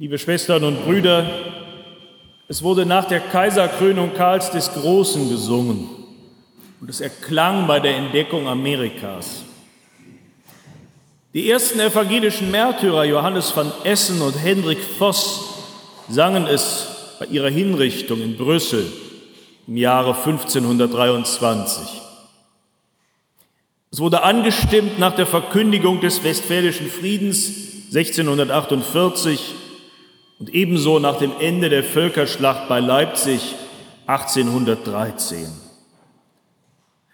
Liebe Schwestern und Brüder, es wurde nach der Kaiserkrönung Karls des Großen gesungen und es erklang bei der Entdeckung Amerikas. Die ersten evangelischen Märtyrer Johannes von Essen und Hendrik Voss sangen es bei ihrer Hinrichtung in Brüssel im Jahre 1523. Es wurde angestimmt nach der Verkündigung des Westfälischen Friedens 1648 und ebenso nach dem Ende der Völkerschlacht bei Leipzig 1813.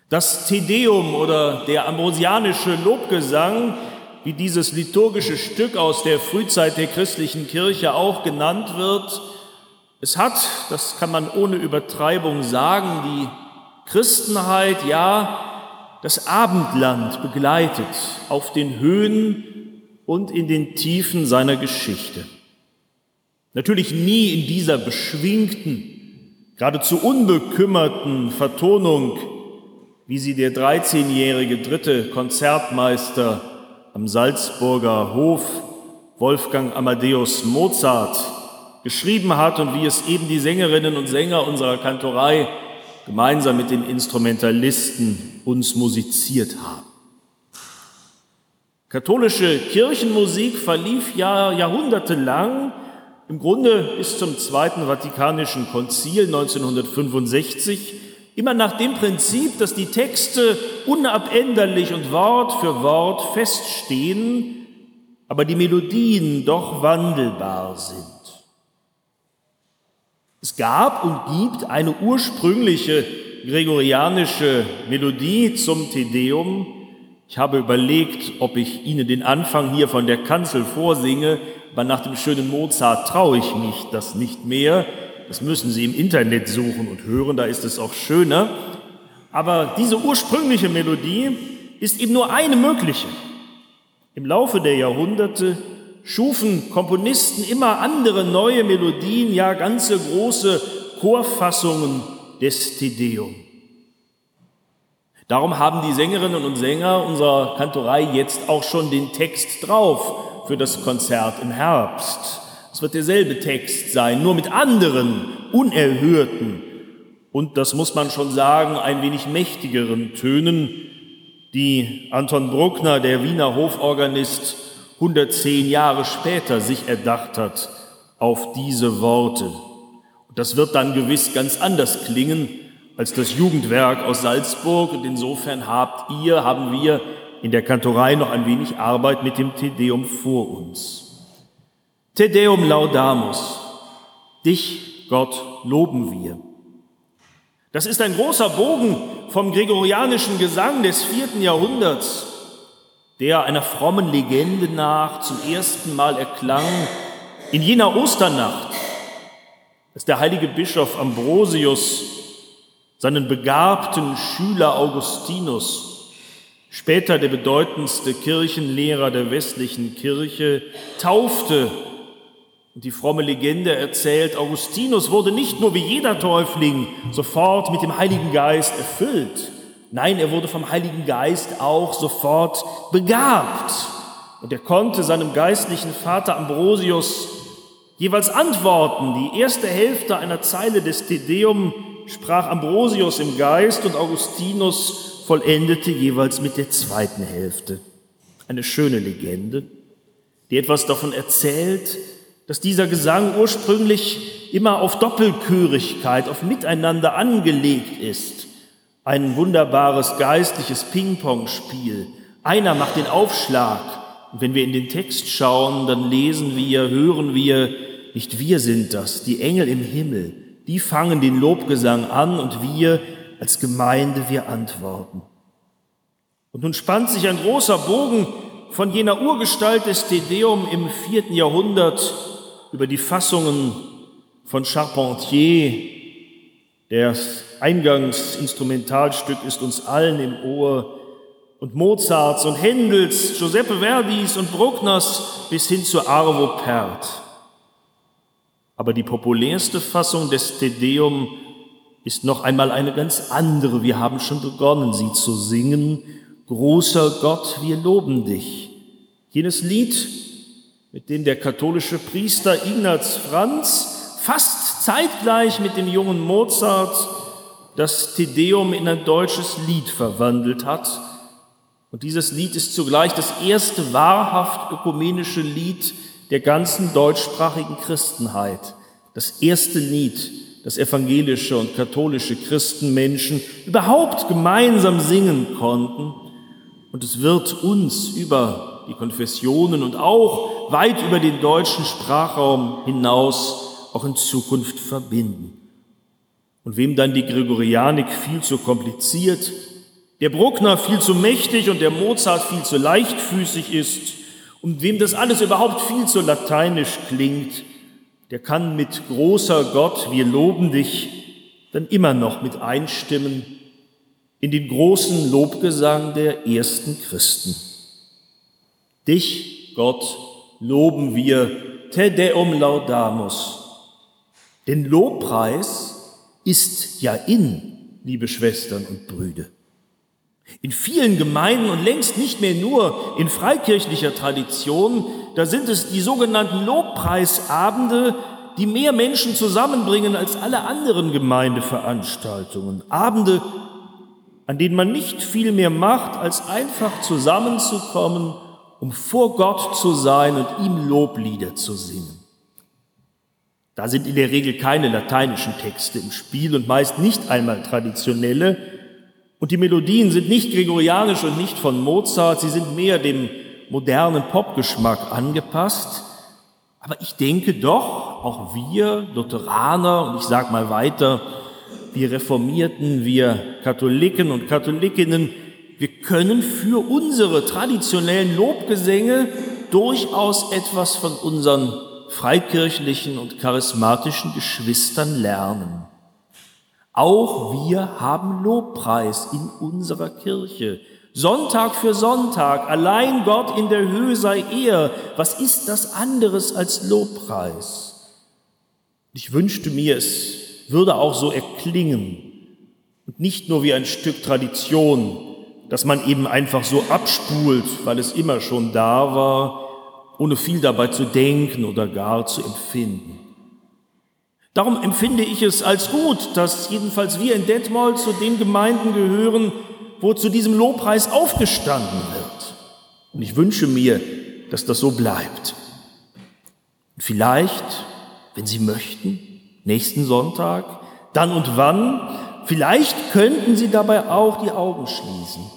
Das Tedeum oder der ambrosianische Lobgesang, wie dieses liturgische Stück aus der Frühzeit der christlichen Kirche auch genannt wird, es hat, das kann man ohne Übertreibung sagen, die Christenheit, ja, das Abendland begleitet auf den Höhen und in den Tiefen seiner Geschichte. Natürlich nie in dieser beschwingten, geradezu unbekümmerten Vertonung, wie sie der 13-jährige dritte Konzertmeister am Salzburger Hof, Wolfgang Amadeus Mozart, geschrieben hat und wie es eben die Sängerinnen und Sänger unserer Kantorei gemeinsam mit den Instrumentalisten uns musiziert haben. Katholische Kirchenmusik verlief ja jahrhundertelang im Grunde bis zum Zweiten Vatikanischen Konzil 1965 immer nach dem Prinzip, dass die Texte unabänderlich und Wort für Wort feststehen, aber die Melodien doch wandelbar sind. Es gab und gibt eine ursprüngliche gregorianische Melodie zum Tedeum. Ich habe überlegt, ob ich Ihnen den Anfang hier von der Kanzel vorsinge, aber nach dem schönen Mozart traue ich mich das nicht mehr. Das müssen Sie im Internet suchen und hören, da ist es auch schöner. Aber diese ursprüngliche Melodie ist eben nur eine mögliche. Im Laufe der Jahrhunderte schufen Komponisten immer andere neue Melodien, ja ganze große Chorfassungen des Tedeum. Darum haben die Sängerinnen und Sänger unserer Kantorei jetzt auch schon den Text drauf für das Konzert im Herbst. Es wird derselbe Text sein, nur mit anderen, unerhörten und, das muss man schon sagen, ein wenig mächtigeren Tönen, die Anton Bruckner, der Wiener Hoforganist, 110 Jahre später sich erdacht hat auf diese Worte. Das wird dann gewiss ganz anders klingen als das Jugendwerk aus Salzburg. Und insofern habt ihr, haben wir in der Kantorei noch ein wenig Arbeit mit dem Tedeum vor uns. Tedeum laudamus. Dich, Gott, loben wir. Das ist ein großer Bogen vom gregorianischen Gesang des vierten Jahrhunderts, der einer frommen Legende nach zum ersten Mal erklang in jener Osternacht, als der heilige Bischof Ambrosius seinen begabten Schüler Augustinus später der bedeutendste Kirchenlehrer der westlichen Kirche, taufte. Und die fromme Legende erzählt, Augustinus wurde nicht nur wie jeder Täufling sofort mit dem Heiligen Geist erfüllt, nein, er wurde vom Heiligen Geist auch sofort begabt. Und er konnte seinem geistlichen Vater Ambrosius jeweils antworten. Die erste Hälfte einer Zeile des Tedeum sprach Ambrosius im Geist und Augustinus vollendete jeweils mit der zweiten Hälfte. Eine schöne Legende, die etwas davon erzählt, dass dieser Gesang ursprünglich immer auf Doppelchörigkeit, auf Miteinander angelegt ist. Ein wunderbares geistliches Ping-Pong-Spiel. Einer macht den Aufschlag. Und wenn wir in den Text schauen, dann lesen wir, hören wir, nicht wir sind das, die Engel im Himmel, die fangen den Lobgesang an und wir als Gemeinde wir antworten. Und nun spannt sich ein großer Bogen von jener Urgestalt des Tedeum im vierten Jahrhundert über die Fassungen von Charpentier. Das Eingangsinstrumentalstück ist uns allen im Ohr. Und Mozarts und Händels, Giuseppe Verdis und Bruckners bis hin zu Arvo Pärt. Aber die populärste Fassung des Tedeum ist noch einmal eine ganz andere. Wir haben schon begonnen, sie zu singen. Großer Gott, wir loben dich. Jenes Lied, mit dem der katholische Priester Ignaz Franz fast zeitgleich mit dem jungen Mozart das Tedeum in ein deutsches Lied verwandelt hat. Und dieses Lied ist zugleich das erste wahrhaft ökumenische Lied der ganzen deutschsprachigen Christenheit. Das erste Lied, das evangelische und katholische Christenmenschen überhaupt gemeinsam singen konnten. Und es wird uns über die Konfessionen und auch weit über den deutschen Sprachraum hinaus auch in Zukunft verbinden. Und wem dann die Gregorianik viel zu kompliziert, der Bruckner viel zu mächtig und der Mozart viel zu leichtfüßig ist und wem das alles überhaupt viel zu lateinisch klingt, der kann mit großer Gott, wir loben dich, dann immer noch mit einstimmen in den großen Lobgesang der ersten Christen. Dich, Gott, loben wir, te deum laudamus. Denn Lobpreis ist ja in, liebe Schwestern und Brüder. In vielen Gemeinden und längst nicht mehr nur in freikirchlicher Tradition, da sind es die sogenannten Lobpreisabende, die mehr Menschen zusammenbringen als alle anderen Gemeindeveranstaltungen. Abende, an denen man nicht viel mehr macht, als einfach zusammenzukommen, um vor Gott zu sein und ihm Loblieder zu singen. Da sind in der Regel keine lateinischen Texte im Spiel und meist nicht einmal traditionelle. Und die Melodien sind nicht gregorianisch und nicht von Mozart, sie sind mehr dem modernen Popgeschmack angepasst. Aber ich denke doch, auch wir Lutheraner und ich sage mal weiter, wir Reformierten, wir Katholiken und Katholikinnen, wir können für unsere traditionellen Lobgesänge durchaus etwas von unseren freikirchlichen und charismatischen Geschwistern lernen. Auch wir haben Lobpreis in unserer Kirche. Sonntag für Sonntag, allein Gott in der Höhe sei er. Was ist das anderes als Lobpreis? Ich wünschte mir, es würde auch so erklingen und nicht nur wie ein Stück Tradition, das man eben einfach so abspult, weil es immer schon da war ohne viel dabei zu denken oder gar zu empfinden. Darum empfinde ich es als gut, dass jedenfalls wir in Detmold zu den Gemeinden gehören, wo zu diesem Lobpreis aufgestanden wird. Und ich wünsche mir, dass das so bleibt. Vielleicht, wenn Sie möchten, nächsten Sonntag, dann und wann, vielleicht könnten Sie dabei auch die Augen schließen,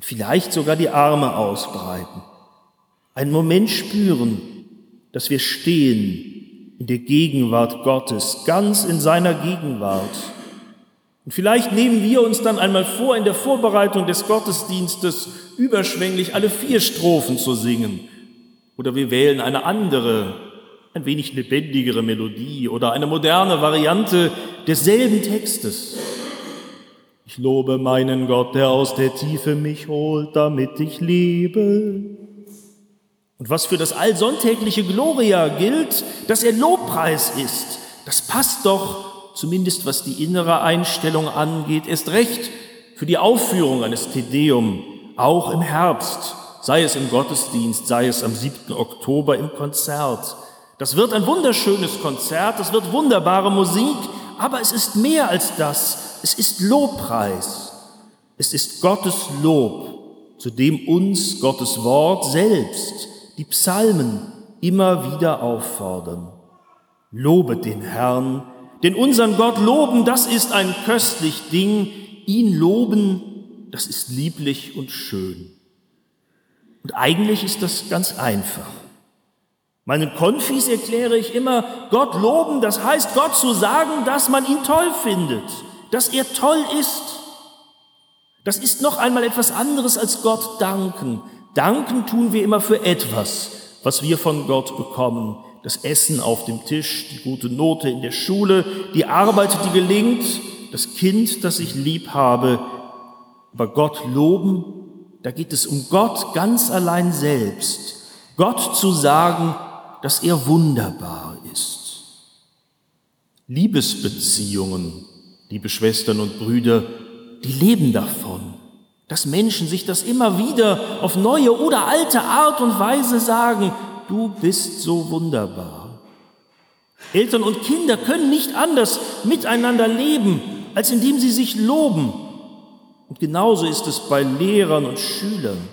vielleicht sogar die Arme ausbreiten einen Moment spüren, dass wir stehen in der Gegenwart Gottes, ganz in seiner Gegenwart. Und vielleicht nehmen wir uns dann einmal vor, in der Vorbereitung des Gottesdienstes überschwänglich alle vier Strophen zu singen. Oder wir wählen eine andere, ein wenig lebendigere Melodie oder eine moderne Variante desselben Textes. Ich lobe meinen Gott, der aus der Tiefe mich holt, damit ich lebe. Und was für das allsonntägliche Gloria gilt, dass er Lobpreis ist, das passt doch, zumindest was die innere Einstellung angeht, erst recht für die Aufführung eines Tedeum, auch im Herbst, sei es im Gottesdienst, sei es am 7. Oktober im Konzert. Das wird ein wunderschönes Konzert, das wird wunderbare Musik, aber es ist mehr als das. Es ist Lobpreis. Es ist Gottes Lob, zu dem uns Gottes Wort selbst die Psalmen immer wieder auffordern. Lobet den Herrn, denn unseren Gott loben, das ist ein köstlich Ding. Ihn loben, das ist lieblich und schön. Und eigentlich ist das ganz einfach. Meinen Konfis erkläre ich immer, Gott loben, das heißt Gott zu sagen, dass man ihn toll findet, dass er toll ist. Das ist noch einmal etwas anderes als Gott danken. Danken tun wir immer für etwas, was wir von Gott bekommen. Das Essen auf dem Tisch, die gute Note in der Schule, die Arbeit, die gelingt, das Kind, das ich lieb habe. Aber Gott loben, da geht es um Gott ganz allein selbst. Gott zu sagen, dass er wunderbar ist. Liebesbeziehungen, liebe Schwestern und Brüder, die leben davon dass Menschen sich das immer wieder auf neue oder alte Art und Weise sagen, du bist so wunderbar. Eltern und Kinder können nicht anders miteinander leben, als indem sie sich loben. Und genauso ist es bei Lehrern und Schülern.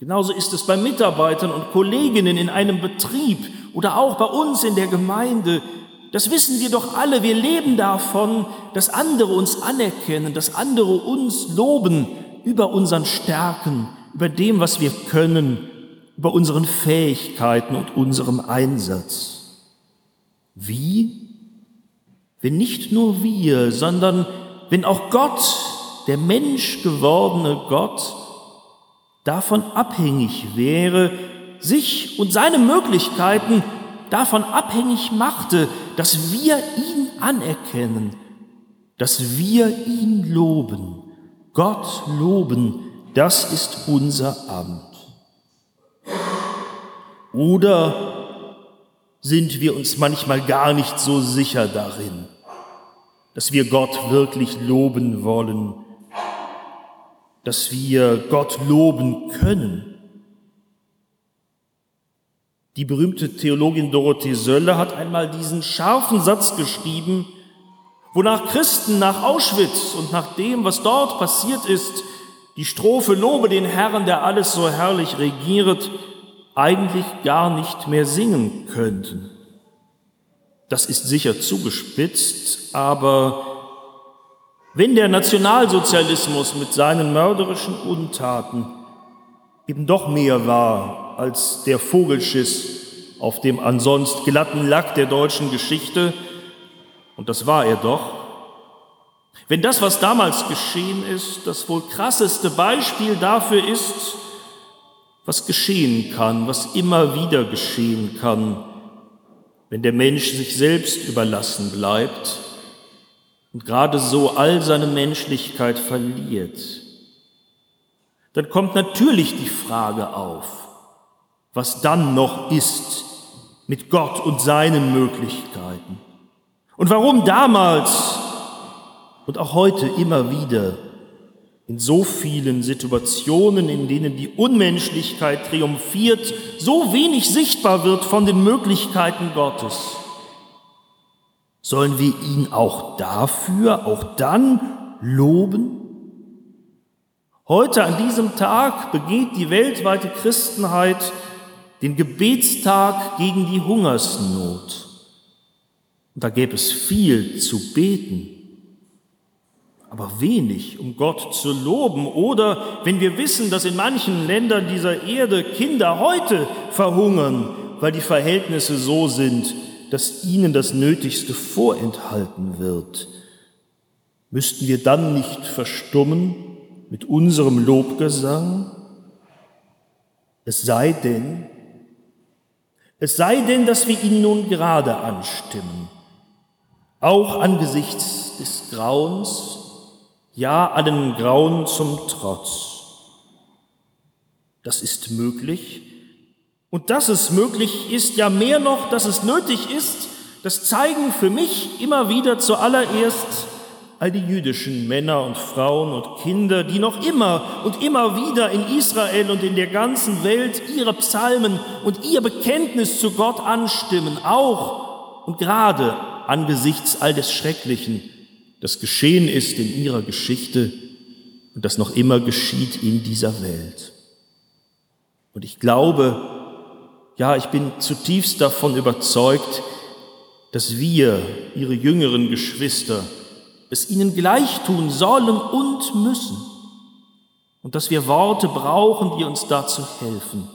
Genauso ist es bei Mitarbeitern und Kolleginnen in einem Betrieb oder auch bei uns in der Gemeinde. Das wissen wir doch alle. Wir leben davon, dass andere uns anerkennen, dass andere uns loben über unseren Stärken, über dem, was wir können, über unseren Fähigkeiten und unserem Einsatz. Wie? Wenn nicht nur wir, sondern wenn auch Gott, der Mensch gewordene Gott, davon abhängig wäre, sich und seine Möglichkeiten davon abhängig machte, dass wir ihn anerkennen, dass wir ihn loben, Gott loben, das ist unser Amt. Oder sind wir uns manchmal gar nicht so sicher darin, dass wir Gott wirklich loben wollen, dass wir Gott loben können. Die berühmte Theologin Dorothee Sölle hat einmal diesen scharfen Satz geschrieben, wonach Christen nach Auschwitz und nach dem, was dort passiert ist, die Strophe Lobe den Herrn, der alles so herrlich regiert, eigentlich gar nicht mehr singen könnten. Das ist sicher zugespitzt, aber wenn der Nationalsozialismus mit seinen mörderischen Untaten eben doch mehr war als der Vogelschiss auf dem ansonst glatten Lack der deutschen Geschichte, und das war er doch, wenn das, was damals geschehen ist, das wohl krasseste Beispiel dafür ist, was geschehen kann, was immer wieder geschehen kann, wenn der Mensch sich selbst überlassen bleibt, und gerade so all seine Menschlichkeit verliert, dann kommt natürlich die Frage auf, was dann noch ist mit Gott und seinen Möglichkeiten. Und warum damals und auch heute immer wieder in so vielen Situationen, in denen die Unmenschlichkeit triumphiert, so wenig sichtbar wird von den Möglichkeiten Gottes. Sollen wir ihn auch dafür, auch dann loben? Heute an diesem Tag begeht die weltweite Christenheit den Gebetstag gegen die Hungersnot. Und da gäbe es viel zu beten, aber wenig, um Gott zu loben. Oder wenn wir wissen, dass in manchen Ländern dieser Erde Kinder heute verhungern, weil die Verhältnisse so sind, dass ihnen das Nötigste vorenthalten wird. Müssten wir dann nicht verstummen mit unserem Lobgesang? Es sei denn, es sei denn, dass wir ihn nun gerade anstimmen, auch angesichts des Grauens, ja allen Grauen zum Trotz. Das ist möglich, und dass es möglich ist, ja mehr noch, dass es nötig ist, das zeigen für mich immer wieder zuallererst all die jüdischen Männer und Frauen und Kinder, die noch immer und immer wieder in Israel und in der ganzen Welt ihre Psalmen und ihr Bekenntnis zu Gott anstimmen, auch und gerade angesichts all des Schrecklichen, das geschehen ist in ihrer Geschichte und das noch immer geschieht in dieser Welt. Und ich glaube, ja, ich bin zutiefst davon überzeugt, dass wir, ihre jüngeren Geschwister, es ihnen gleich tun sollen und müssen. Und dass wir Worte brauchen, die uns dazu helfen.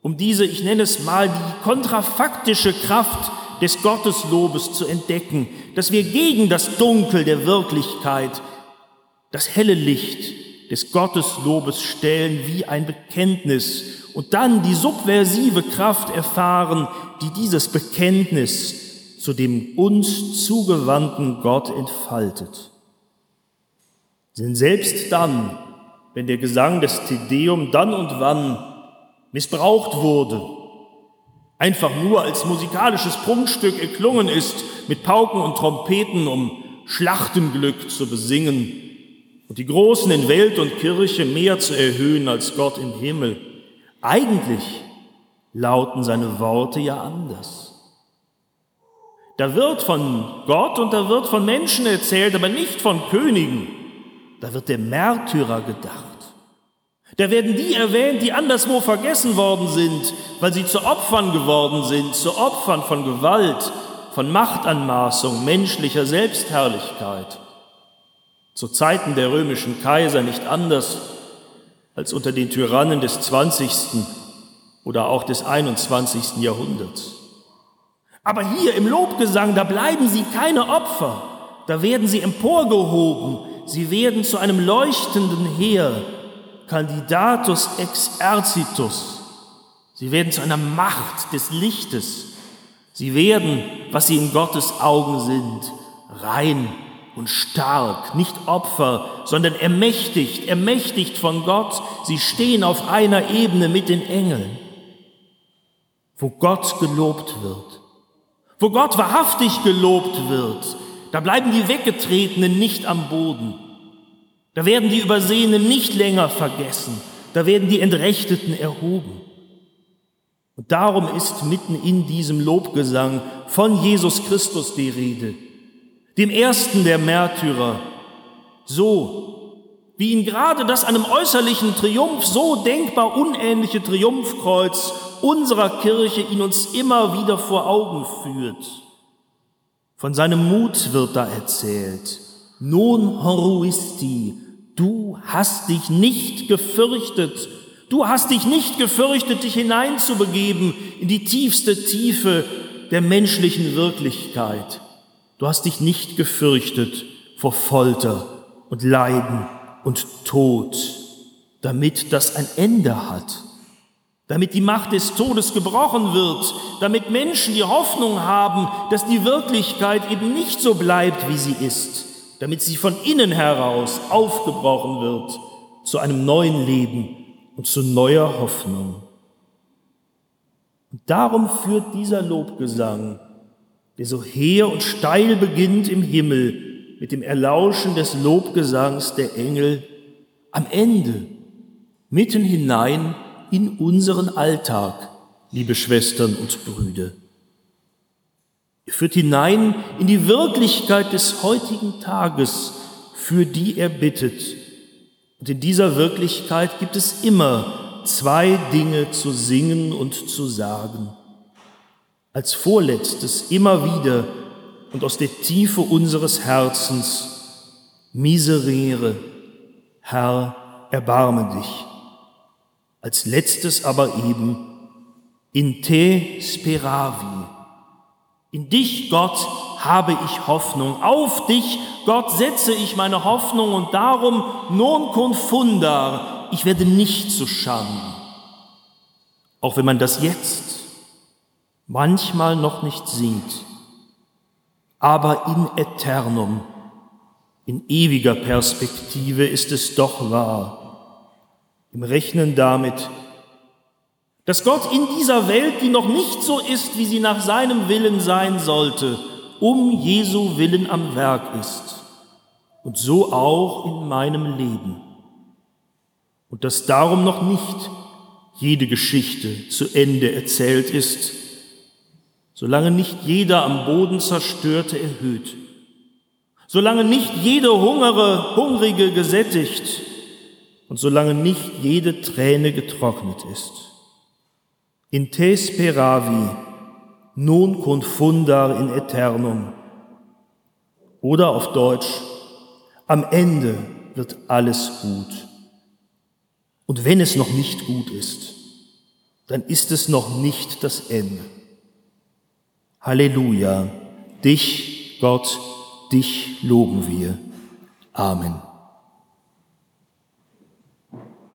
Um diese, ich nenne es mal, die kontrafaktische Kraft des Gotteslobes zu entdecken, dass wir gegen das Dunkel der Wirklichkeit das helle Licht des Gotteslobes stellen wie ein Bekenntnis und dann die subversive Kraft erfahren, die dieses Bekenntnis zu dem uns zugewandten Gott entfaltet. Denn selbst dann, wenn der Gesang des Tedeum dann und wann missbraucht wurde, einfach nur als musikalisches Prunkstück erklungen ist, mit Pauken und Trompeten, um Schlachtenglück zu besingen und die Großen in Welt und Kirche mehr zu erhöhen als Gott im Himmel, eigentlich lauten seine Worte ja anders. Da wird von Gott und da wird von Menschen erzählt, aber nicht von Königen. Da wird der Märtyrer gedacht. Da werden die erwähnt, die anderswo vergessen worden sind, weil sie zu Opfern geworden sind, zu Opfern von Gewalt, von Machtanmaßung, menschlicher Selbstherrlichkeit. Zu Zeiten der römischen Kaiser nicht anders als unter den Tyrannen des 20. oder auch des 21. Jahrhunderts. Aber hier im Lobgesang, da bleiben sie keine Opfer, da werden sie emporgehoben, sie werden zu einem leuchtenden Heer, Candidatus ex ercitus. Sie werden zu einer Macht des Lichtes. Sie werden, was sie in Gottes Augen sind, rein und stark, nicht Opfer, sondern ermächtigt, ermächtigt von Gott. Sie stehen auf einer Ebene mit den Engeln, wo Gott gelobt wird, wo Gott wahrhaftig gelobt wird. Da bleiben die Weggetretenen nicht am Boden. Da werden die Übersehenen nicht länger vergessen. Da werden die Entrechteten erhoben. Und darum ist mitten in diesem Lobgesang von Jesus Christus die Rede, dem ersten der Märtyrer, so wie ihn gerade das einem äußerlichen Triumph so denkbar unähnliche Triumphkreuz unserer Kirche ihn uns immer wieder vor Augen führt. Von seinem Mut wird da erzählt. Non horuisti, Du hast dich nicht gefürchtet. Du hast dich nicht gefürchtet, dich hineinzubegeben in die tiefste Tiefe der menschlichen Wirklichkeit. Du hast dich nicht gefürchtet vor Folter und Leiden und Tod, damit das ein Ende hat, damit die Macht des Todes gebrochen wird, damit Menschen die Hoffnung haben, dass die Wirklichkeit eben nicht so bleibt, wie sie ist damit sie von innen heraus aufgebrochen wird zu einem neuen Leben und zu neuer Hoffnung. Und darum führt dieser Lobgesang, der so hehr und steil beginnt im Himmel, mit dem Erlauschen des Lobgesangs der Engel, am Ende mitten hinein in unseren Alltag, liebe Schwestern und Brüder. Er führt hinein in die Wirklichkeit des heutigen Tages, für die er bittet. Und in dieser Wirklichkeit gibt es immer zwei Dinge zu singen und zu sagen. Als vorletztes immer wieder und aus der Tiefe unseres Herzens, miserere, Herr, erbarme dich. Als letztes aber eben, in te speravi, in dich, Gott, habe ich Hoffnung. Auf dich, Gott, setze ich meine Hoffnung und darum non confunda, ich werde nicht zu Schanden. Auch wenn man das jetzt manchmal noch nicht sieht, aber in Eternum, in ewiger Perspektive ist es doch wahr. Im Rechnen damit, dass Gott in dieser Welt, die noch nicht so ist, wie sie nach seinem Willen sein sollte, um Jesu Willen am Werk ist. Und so auch in meinem Leben. Und dass darum noch nicht jede Geschichte zu Ende erzählt ist, solange nicht jeder am Boden zerstörte erhöht, solange nicht jede Hungere, Hungrige gesättigt und solange nicht jede Träne getrocknet ist in te speravi, nun confundar in eternum. Oder auf Deutsch, am Ende wird alles gut. Und wenn es noch nicht gut ist, dann ist es noch nicht das Ende. Halleluja, dich, Gott, dich loben wir. Amen.